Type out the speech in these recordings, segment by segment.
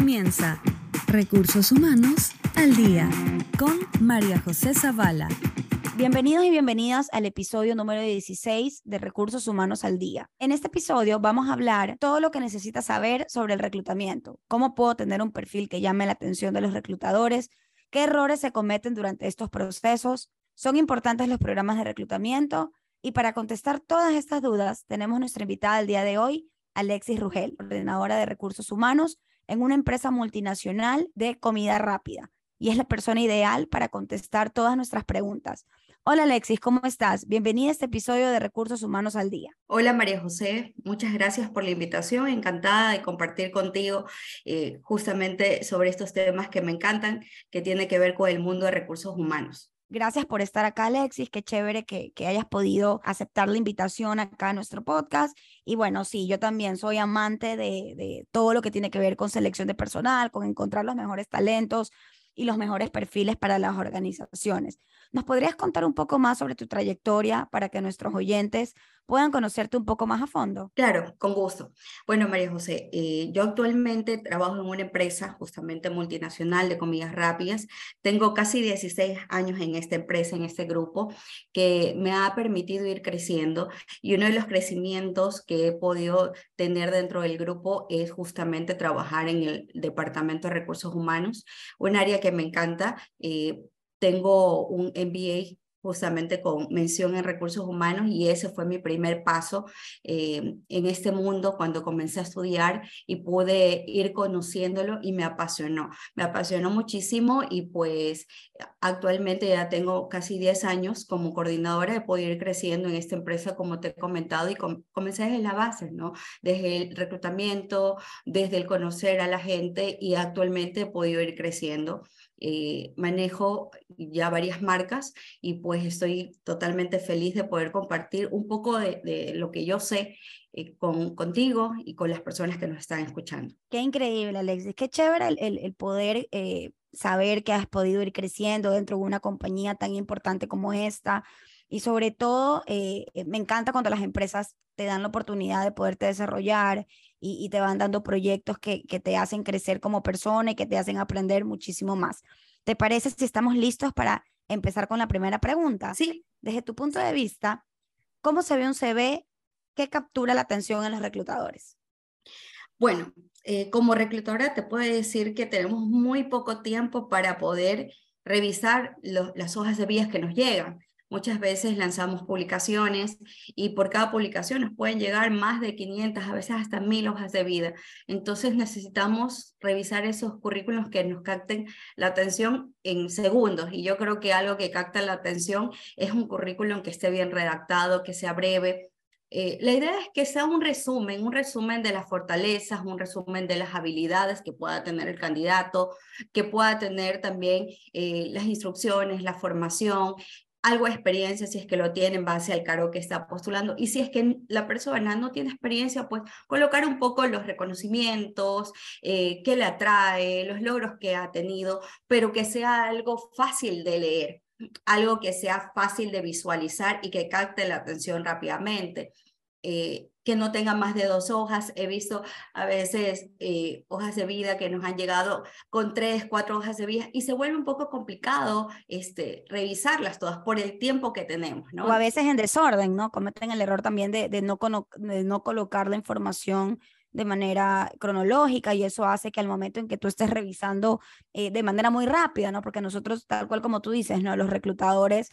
comienza Recursos Humanos al Día con María José Zavala. Bienvenidos y bienvenidas al episodio número 16 de Recursos Humanos al Día. En este episodio vamos a hablar todo lo que necesitas saber sobre el reclutamiento, cómo puedo tener un perfil que llame la atención de los reclutadores, qué errores se cometen durante estos procesos, son importantes los programas de reclutamiento y para contestar todas estas dudas tenemos nuestra invitada al día de hoy, Alexis Rugel, ordenadora de recursos humanos en una empresa multinacional de comida rápida y es la persona ideal para contestar todas nuestras preguntas. Hola Alexis, ¿cómo estás? Bienvenida a este episodio de Recursos Humanos al Día. Hola María José, muchas gracias por la invitación, encantada de compartir contigo eh, justamente sobre estos temas que me encantan, que tiene que ver con el mundo de recursos humanos. Gracias por estar acá, Alexis. Qué chévere que, que, hayas podido aceptar la invitación acá a nuestro podcast. Y bueno, sí, yo también soy amante de, de todo lo que tiene que ver con selección de personal, con encontrar los mejores talentos y los mejores perfiles para las organizaciones. ¿Nos podrías contar un poco más sobre tu trayectoria para que nuestros oyentes puedan conocerte un poco más a fondo? Claro, con gusto. Bueno, María José, eh, yo actualmente trabajo en una empresa justamente multinacional de comidas rápidas. Tengo casi 16 años en esta empresa, en este grupo, que me ha permitido ir creciendo y uno de los crecimientos que he podido tener dentro del grupo es justamente trabajar en el Departamento de Recursos Humanos, un área que me encanta. Eh, tengo un MBA justamente con mención en recursos humanos y ese fue mi primer paso eh, en este mundo cuando comencé a estudiar y pude ir conociéndolo y me apasionó. Me apasionó muchísimo y pues actualmente ya tengo casi 10 años como coordinadora, he podido ir creciendo en esta empresa como te he comentado y comencé desde la base, ¿no? Desde el reclutamiento, desde el conocer a la gente y actualmente he podido ir creciendo. Eh, manejo ya varias marcas y pues estoy totalmente feliz de poder compartir un poco de, lo que yo sé eh, con, contigo y con las personas que nos están escuchando. Qué increíble, Alexis. Qué chévere el, el, poder eh, saber que has podido ir creciendo dentro de una compañía tan importante como esta. Y sobre todo, me encanta cuando las empresas te dan la oportunidad de poderte desarrollar y, te van dando proyectos que, que te hacen crecer como persona y que te hacen aprender muchísimo más. ¿Te parece si estamos listos para empezar con la primera pregunta? Sí. Desde tu punto de vista, ¿cómo se ve un CV que captura la atención en los reclutadores? Bueno, eh, como reclutadora te puedo decir que tenemos muy poco tiempo para poder revisar las hojas de vías que nos llegan. Muchas veces lanzamos publicaciones y por cada publicación nos pueden llegar más de 500, a veces hasta 1000 hojas de vida. Entonces necesitamos revisar esos currículos que nos capten la atención en segundos. Y yo creo que algo que capta la atención es un currículum que esté bien redactado, que sea breve, eh, la idea es que sea un resumen, un resumen de las fortalezas, un resumen de las habilidades que pueda tener el candidato, que pueda tener también eh, las instrucciones, la formación, algo de experiencia si es que lo tiene en base al cargo que está postulando. Y si es que la persona no tiene experiencia, pues colocar un poco los reconocimientos, eh, qué le atrae, los logros que ha tenido, pero que sea algo fácil de leer, algo que sea fácil de visualizar y que capte la atención rápidamente. Eh, que no tenga más de dos hojas. He visto a veces eh, hojas de vida que nos han llegado con tres, cuatro hojas de vida y se vuelve un poco complicado este, revisarlas todas por el tiempo que tenemos. ¿no? O a veces en desorden, ¿no? Cometen el error también de, de, no, de no colocar la información de manera cronológica y eso hace que al momento en que tú estés revisando eh, de manera muy rápida, ¿no? Porque nosotros, tal cual como tú dices, ¿no? Los reclutadores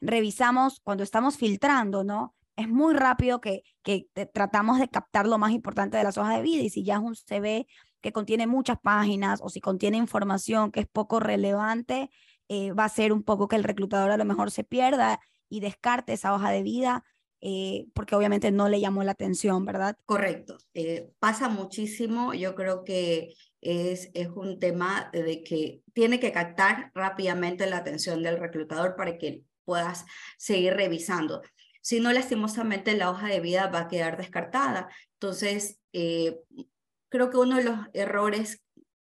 revisamos cuando estamos filtrando, ¿no? Es muy rápido que, que tratamos de captar lo más importante de las hojas de vida y si ya es un CV que contiene muchas páginas o si contiene información que es poco relevante, eh, va a ser un poco que el reclutador a lo mejor se pierda y descarte esa hoja de vida eh, porque obviamente no le llamó la atención, ¿verdad? Correcto. Eh, pasa muchísimo. Yo creo que es, es un tema de que tiene que captar rápidamente la atención del reclutador para que puedas seguir revisando si no, lastimosamente la hoja de vida va a quedar descartada. Entonces, eh, creo que uno de los errores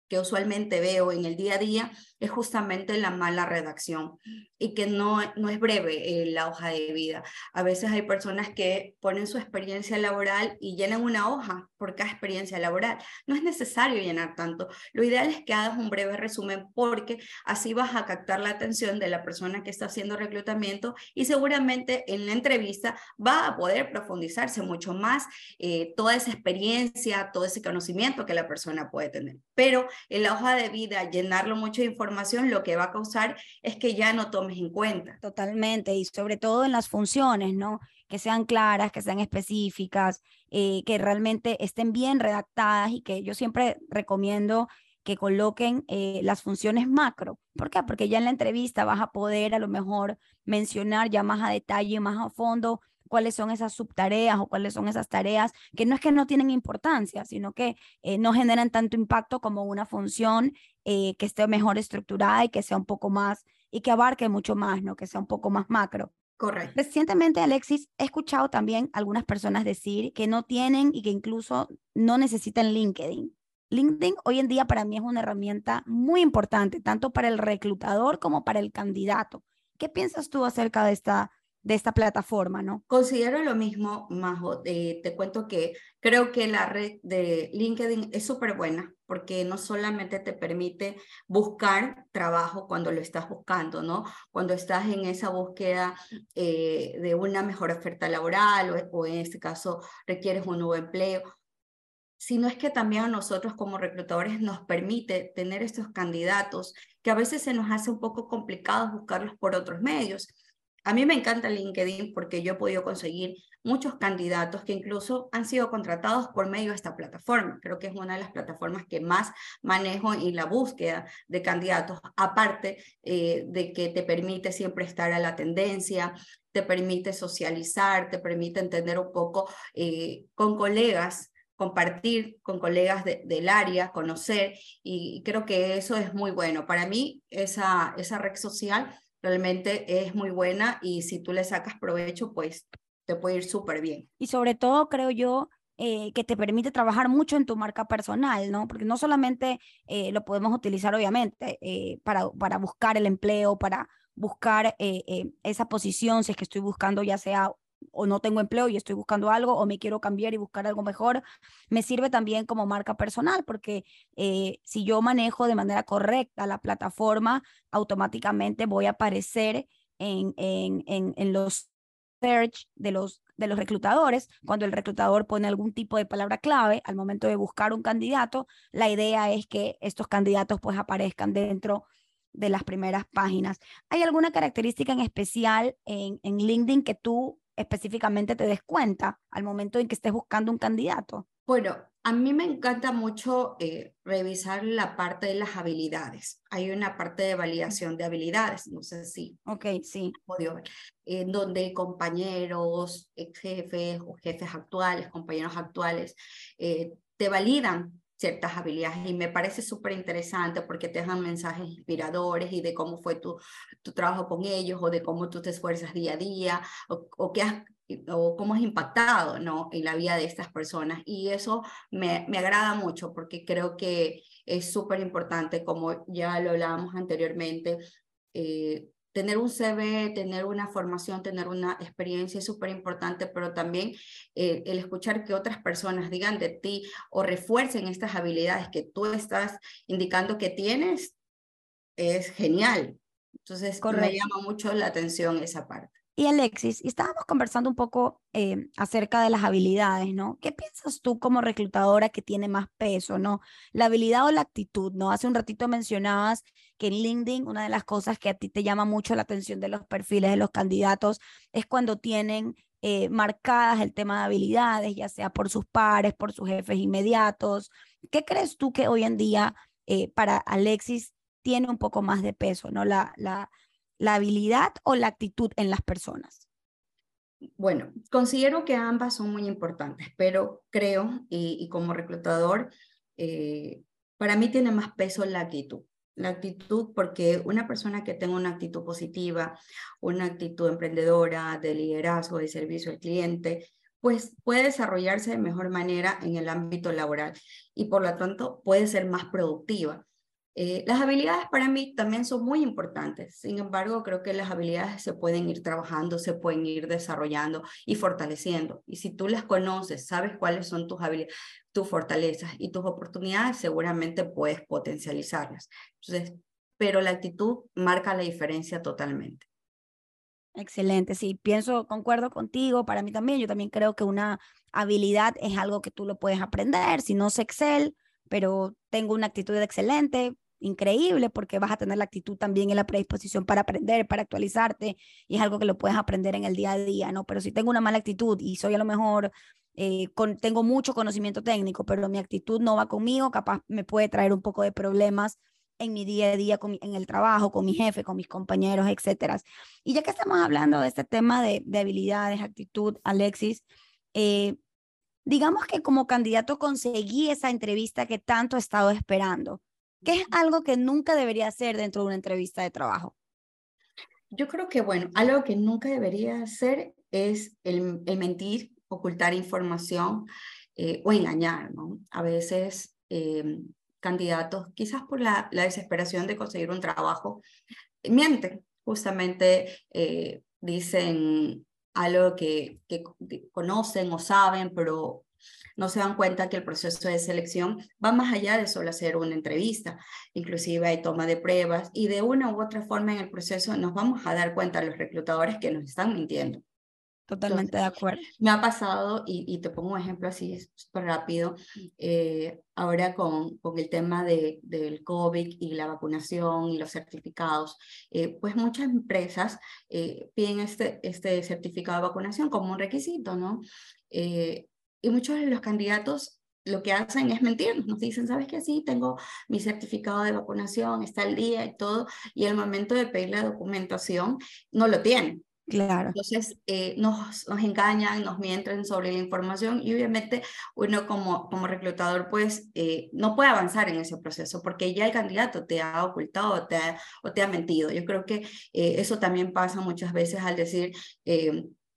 que usualmente veo en el día a día es justamente la mala redacción y que no, no es breve eh, la hoja de vida. A veces hay personas que ponen su experiencia laboral y llenan una hoja por cada experiencia laboral. No es necesario llenar tanto. Lo ideal es que hagas un breve resumen porque así vas a captar la atención de la persona que está haciendo reclutamiento y seguramente en la entrevista va a poder profundizarse mucho más eh, toda esa experiencia, todo ese conocimiento que la persona puede tener. Pero en la hoja de vida, llenarlo mucho de información, lo que va a causar es que ya no tomes en cuenta. Totalmente, y sobre todo en las funciones, ¿no? Que sean claras, que sean específicas, eh, que realmente estén bien redactadas y que yo siempre recomiendo que coloquen eh, las funciones macro. ¿Por qué? Porque ya en la entrevista vas a poder a lo mejor mencionar ya más a detalle, más a fondo cuáles son esas subtareas o cuáles son esas tareas que no es que no tienen importancia, sino que eh, no generan tanto impacto como una función eh, que esté mejor estructurada y que sea un poco más, y que abarque mucho más, ¿no? Que sea un poco más macro. Correcto. Recientemente, Alexis, he escuchado también algunas personas decir que no tienen y que incluso no necesitan LinkedIn. LinkedIn hoy en día para mí es una herramienta muy importante, tanto para el reclutador como para el candidato. ¿Qué piensas tú acerca de esta, de esta plataforma, ¿no? Considero lo mismo, Majo. Eh, te cuento que creo que la red de LinkedIn es súper buena porque no solamente te permite buscar trabajo cuando lo estás buscando, ¿no? Cuando estás en esa búsqueda eh, de una mejor oferta laboral o, o en este caso requieres un nuevo empleo, sino es que también a nosotros como reclutadores nos permite tener estos candidatos que a veces se nos hace un poco complicado buscarlos por otros medios. A mí me encanta LinkedIn porque yo he podido conseguir muchos candidatos que incluso han sido contratados por medio de esta plataforma. Creo que es una de las plataformas que más manejo en la búsqueda de candidatos, aparte eh, de que te permite siempre estar a la tendencia, te permite socializar, te permite entender un poco eh, con colegas compartir con colegas del área, conocer, y creo que eso es muy bueno. Para mí, esa, esa red social realmente es muy buena y si tú le sacas provecho, pues te puede ir súper bien. Y sobre todo, creo yo, eh, que te permite trabajar mucho en tu marca personal, ¿no? Porque no solamente eh, lo podemos utilizar, obviamente, eh, para, para buscar el empleo, para buscar esa posición, si es que estoy buscando ya sea o no tengo empleo y estoy buscando algo o me quiero cambiar y buscar algo mejor, me sirve también como marca personal porque eh, si yo manejo de manera correcta la plataforma, automáticamente voy a aparecer en, en, en, en los search de los, de los reclutadores. Cuando el reclutador pone algún tipo de palabra clave al momento de buscar un candidato, la idea es que estos candidatos pues aparezcan dentro de las primeras páginas. ¿Hay alguna característica en especial en, en LinkedIn que tú específicamente te des cuenta al momento en que estés buscando un candidato? Bueno, a mí me encanta mucho eh, revisar la parte de las habilidades. Hay una parte de validación de habilidades, no sé si. Ok, sí. Podido ver, en donde compañeros, ex jefes o jefes actuales, compañeros actuales, eh, te validan ciertas habilidades y me parece súper interesante porque te dejan mensajes inspiradores y de cómo fue tu, tu trabajo con ellos o de cómo tú te esfuerzas día a día o, o qué has o cómo has impactado ¿no? en la vida de estas personas. Y eso me, me agrada mucho porque creo que es súper importante, como ya lo hablábamos anteriormente, eh, tener un CV, tener una formación, tener una experiencia es súper importante, pero también eh, el escuchar que otras personas digan de ti o refuercen estas habilidades que tú estás indicando que tienes, es genial. Entonces, me llama mucho la atención esa parte. Y Alexis, estábamos conversando un poco eh, acerca de las habilidades, ¿no? ¿Qué piensas tú como reclutadora que tiene más peso, ¿no? La habilidad o la actitud, ¿no? Hace un ratito mencionabas que en LinkedIn una de las cosas que a ti te llama mucho la atención de los perfiles de los candidatos es cuando tienen eh, marcadas el tema de habilidades, ya sea por sus pares, por sus jefes inmediatos. ¿Qué crees tú que hoy en día eh, para Alexis tiene un poco más de peso, ¿no? La, la, la habilidad o la actitud en las personas? Bueno, considero que ambas son muy importantes, pero creo, y, como reclutador, eh, para mí tiene más peso la actitud. La actitud porque una persona que tenga una actitud positiva, una actitud emprendedora, de liderazgo, de servicio al cliente, pues puede desarrollarse de mejor manera en el ámbito laboral y por lo tanto puede ser más productiva. Eh, las habilidades para mí también son muy importantes, sin embargo creo que las habilidades se pueden ir trabajando, se pueden ir desarrollando y fortaleciendo. Y si tú las conoces, sabes cuáles son tus habilidades, tus fortalezas y tus oportunidades, seguramente puedes potencializarlas. Entonces, pero la actitud marca la diferencia totalmente. Excelente, sí, pienso, concuerdo contigo, para mí también, yo también creo que una habilidad es algo que tú lo puedes aprender, si no sé Excel, pero tengo una actitud excelente, increíble, porque vas a tener la actitud también y la predisposición para aprender, para actualizarte, y es algo que lo puedes aprender en el día a día, ¿no? Pero si tengo una mala actitud y soy a lo mejor, eh, con, tengo mucho conocimiento técnico, pero mi actitud no va conmigo, capaz me puede traer un poco de problemas en mi día a día, en el trabajo, con mi jefe, con mis compañeros, etcétera. Y ya que estamos hablando de este tema de, habilidades, actitud, Alexis, eh, digamos que como candidato conseguí esa entrevista que tanto he estado esperando, ¿Qué es algo que nunca debería hacer dentro de una entrevista de trabajo. Yo creo que, bueno, algo que nunca debería hacer es el, mentir, ocultar información eh, o engañar, ¿no? A veces eh, candidatos, quizás por la, desesperación de conseguir un trabajo, mienten, justamente eh, dicen algo que, que, conocen o saben, pero no se dan cuenta que el proceso de selección va más allá de solo hacer una entrevista. Inclusive hay toma de pruebas y de una u otra forma en el proceso nos vamos a dar cuenta los reclutadores que nos están mintiendo. Totalmente de acuerdo. Me ha pasado, y, te pongo un ejemplo así súper rápido, eh, ahora con, con el tema de, del COVID y la vacunación y los certificados, eh, pues muchas empresas eh, piden este, este certificado de vacunación como un requisito, ¿no? Y muchos de los candidatos lo que hacen es mentirnos, nos dicen, ¿sabes qué? Sí, tengo mi certificado de vacunación, está al día y todo, y al momento de pedir la documentación no lo tienen. Claro. Entonces, eh, nos, nos engañan, nos mienten sobre la información y obviamente uno como, como reclutador pues eh, no puede avanzar en ese proceso porque ya el candidato te ha ocultado o te ha, o te ha mentido. Yo creo que eh, eso también pasa muchas veces al decir,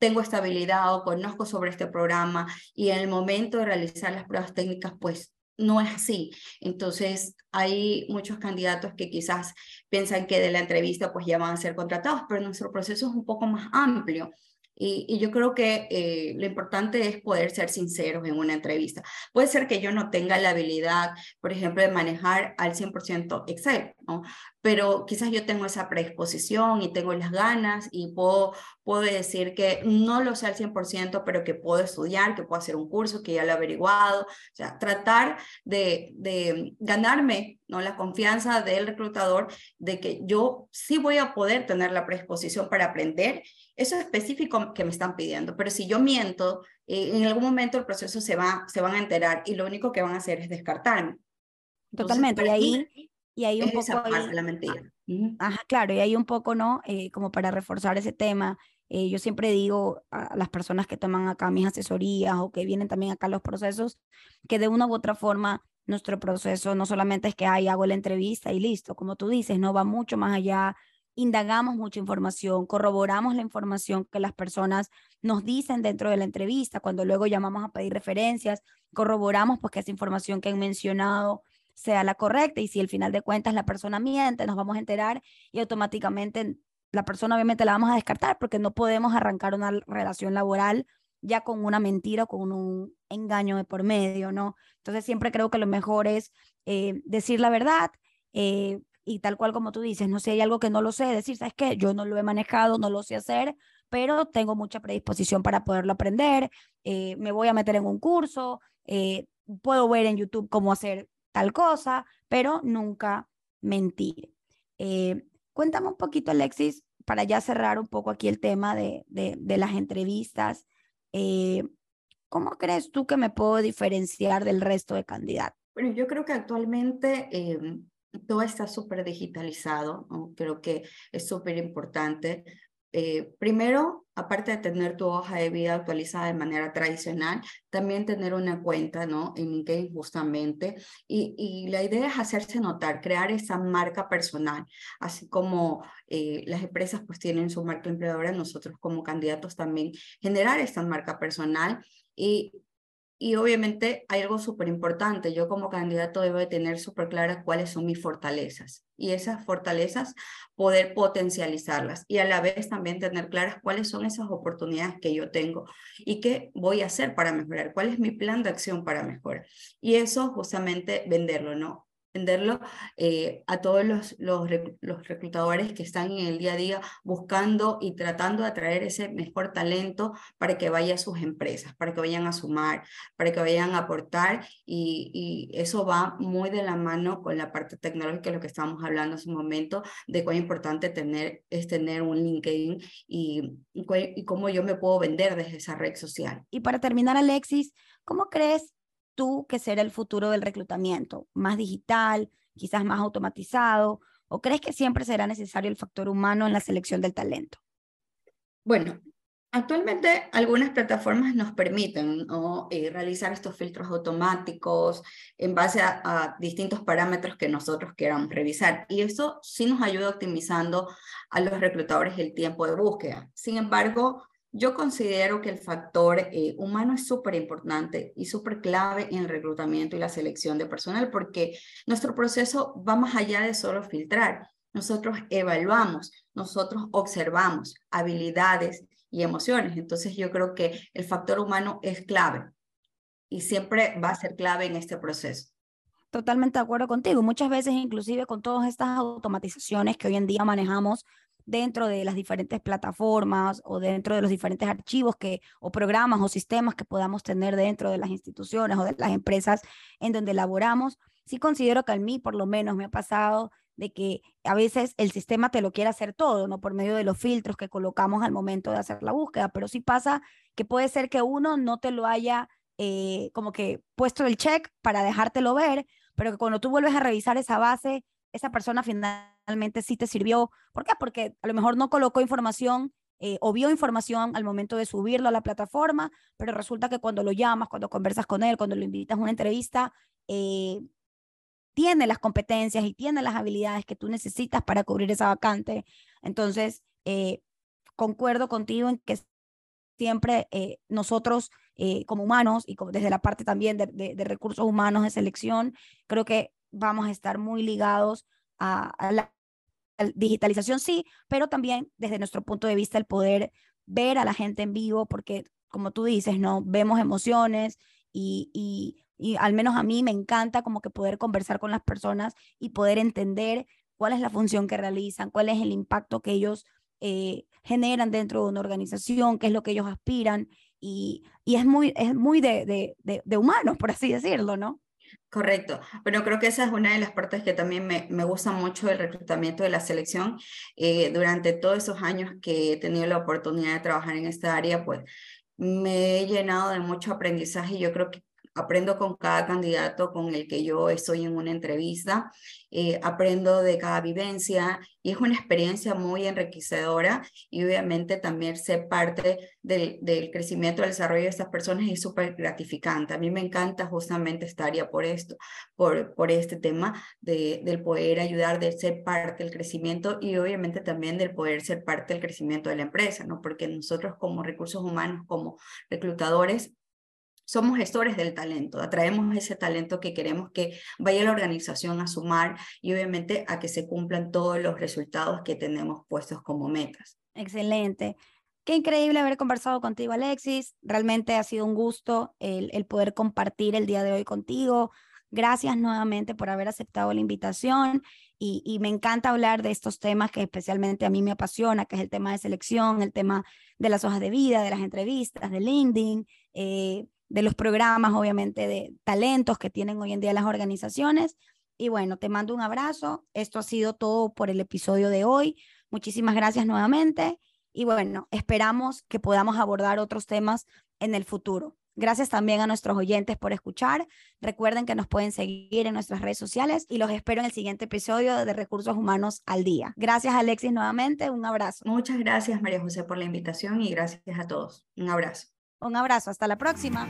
tengo estabilidad o conozco sobre este programa y en el momento de realizar las pruebas técnicas pues no es así. Entonces, hay muchos candidatos que quizás piensan que de la entrevista pues ya van a ser contratados, pero nuestro proceso es un poco más amplio. Y, yo creo que eh, lo importante es poder ser sinceros en una entrevista. Puede ser que yo no tenga la habilidad, por ejemplo, de manejar al 100% Excel, ¿no? Pero quizás yo tengo esa predisposición y tengo las ganas y puedo, puedo decir que no lo sé al 100%, pero que puedo estudiar, que puedo hacer un curso, que ya lo he averiguado. O sea, tratar de, de ganarme ¿no? la confianza del reclutador de que yo sí voy a poder tener la predisposición para aprender eso es específico que me están pidiendo, pero si yo miento, eh, en algún momento el proceso se, va, se van a enterar y lo único que van a hacer es descartarme. Totalmente, y ahí, y ahí un poco... la mentira. Ajá, claro, y ahí un poco, ¿no? Eh, como para reforzar ese tema, eh, yo siempre digo a las personas que toman acá mis asesorías o que vienen también acá los procesos, que de una u otra forma nuestro proceso no solamente es que ahí hago la entrevista y listo, como tú dices, no va mucho más allá indagamos mucha información, corroboramos la información que las personas nos dicen dentro de la entrevista, cuando luego llamamos a pedir referencias, corroboramos pues que esa información que han mencionado sea la correcta y si al final de cuentas la persona miente, nos vamos a enterar y automáticamente la persona obviamente la vamos a descartar porque no podemos arrancar una relación laboral ya con una mentira o con un engaño de por medio, ¿no? Entonces siempre creo que lo mejor es eh, decir la verdad, eh, y tal cual como tú dices, no sé, hay algo que no lo sé, decir, ¿sabes qué? Yo no lo he manejado, no lo sé hacer, pero tengo mucha predisposición para poderlo aprender, eh, me voy a meter en un curso, puedo ver en YouTube cómo hacer tal cosa, pero nunca mentir. Eh, cuéntame un poquito, Alexis, para ya cerrar un poco aquí el tema de, de, las entrevistas. ¿Cómo crees tú que me puedo diferenciar del resto de candidatos? Bueno, yo creo que actualmente todo está súper digitalizado, creo que es súper importante eh, primero, aparte de tener tu hoja de vida actualizada de manera tradicional, también tener una cuenta, ¿no? En LinkedIn justamente. Y, y la idea es hacerse notar, crear esa marca personal, así como eh, las empresas pues tienen su marca empleadora, nosotros como candidatos también generar esta marca personal y y obviamente hay algo súper importante. Yo como candidato debo de tener súper claras cuáles son mis fortalezas y esas fortalezas poder potencializarlas y a la vez también tener claras cuáles son esas oportunidades que yo tengo y qué voy a hacer para mejorar, cuál es mi plan de acción para mejorar. Y eso justamente venderlo, ¿no? Venderlo eh, a todos los, los, reclutadores que están en el día a día buscando y tratando de atraer ese mejor talento para que vaya a sus empresas, para que vayan a sumar, para que vayan a aportar y, y eso va muy de la mano con la parte tecnológica, lo que estábamos hablando hace un momento, de cuán importante tener, es tener un LinkedIn y, y, y cómo yo me puedo vender desde esa red social. Y para terminar, Alexis, ¿cómo crees tú que será el futuro del reclutamiento? ¿Más digital, quizás más automatizado? ¿O crees que siempre será necesario el factor humano en la selección del talento? Bueno, actualmente algunas plataformas nos permiten eh, realizar estos filtros automáticos en base a, a, distintos parámetros que nosotros queramos revisar. Y eso sí nos ayuda optimizando a los reclutadores el tiempo de búsqueda. Sin embargo, yo considero que el factor eh, humano es súper importante y súper clave en el reclutamiento y la selección de personal porque nuestro proceso va más allá de solo filtrar. Nosotros evaluamos, nosotros observamos habilidades y emociones. Entonces yo creo que el factor humano es clave y siempre va a ser clave en este proceso. Totalmente de acuerdo contigo. Muchas veces, inclusive con todas estas automatizaciones que hoy en día manejamos dentro de las diferentes plataformas o dentro de los diferentes archivos que, o programas o sistemas que podamos tener dentro de las instituciones o de las empresas en donde laboramos, sí considero que a mí por lo menos me ha pasado de que a veces el sistema te lo quiere hacer todo, ¿no? Por medio de los filtros que colocamos al momento de hacer la búsqueda, pero sí pasa que puede ser que uno no te lo haya eh, como que puesto el check para dejártelo ver, pero que cuando tú vuelves a revisar esa base, esa persona finalmente sí te sirvió. ¿Por qué? Porque a lo mejor no colocó información eh, o vio información al momento de subirlo a la plataforma, pero resulta que cuando lo llamas, cuando conversas con él, cuando lo invitas a una entrevista, eh, tiene las competencias y tiene las habilidades que tú necesitas para cubrir esa vacante. Entonces, eh, concuerdo contigo en que siempre nosotros como humanos y desde la parte también de, de, recursos humanos de selección, creo que vamos a estar muy ligados a, la digitalización, sí, pero también desde nuestro punto de vista el poder ver a la gente en vivo, porque como tú dices, ¿no? Vemos emociones y, y, y al menos a mí me encanta como que poder conversar con las personas y poder entender cuál es la función que realizan, cuál es el impacto que ellos eh, generan dentro de una organización, qué es lo que ellos aspiran y, y es muy, es muy de, de, de, de humanos, por así decirlo, ¿no? Correcto. Bueno, creo que esa es una de las partes que también me, me gusta mucho del reclutamiento de la selección. Eh, durante todos esos años que he tenido la oportunidad de trabajar en esta área, pues me he llenado de mucho aprendizaje y yo creo que aprendo con cada candidato con el que yo estoy en una entrevista, eh, aprendo de cada vivencia y es una experiencia muy enriquecedora y obviamente también ser parte del, del crecimiento, del desarrollo de estas personas es súper gratificante. A mí me encanta justamente esta área por esto, por, por este tema de, del poder ayudar, de ser parte del crecimiento y obviamente también del poder ser parte del crecimiento de la empresa, ¿no? Porque nosotros como recursos humanos, como reclutadores, somos gestores del talento, atraemos ese talento que queremos que vaya la organización a sumar y obviamente a que se cumplan todos los resultados que tenemos puestos como metas. Excelente. Qué increíble haber conversado contigo, Alexis. Realmente ha sido un gusto el, poder compartir el día de hoy contigo. Gracias nuevamente por haber aceptado la invitación y, me encanta hablar de estos temas que especialmente a mí me apasiona, que es el tema de selección, el tema de las hojas de vida, de las entrevistas, de LinkedIn, eh, de los programas, obviamente, de talentos que tienen hoy en día las organizaciones. Y bueno, te mando un abrazo. Esto ha sido todo por el episodio de hoy. Muchísimas gracias nuevamente. Y bueno, esperamos que podamos abordar otros temas en el futuro. Gracias también a nuestros oyentes por escuchar. Recuerden que nos pueden seguir en nuestras redes sociales y los espero en el siguiente episodio de Recursos Humanos al Día. Gracias Alexis nuevamente, un abrazo. Muchas gracias María José por la invitación y gracias a todos. Un abrazo. Un abrazo, hasta la próxima.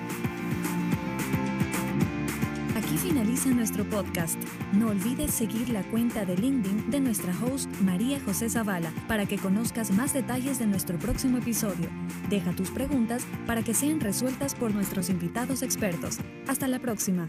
Aquí finaliza nuestro podcast. No olvides seguir la cuenta de LinkedIn de nuestra host María José Zavala para que conozcas más detalles de nuestro próximo episodio. Deja tus preguntas para que sean resueltas por nuestros invitados expertos. Hasta la próxima.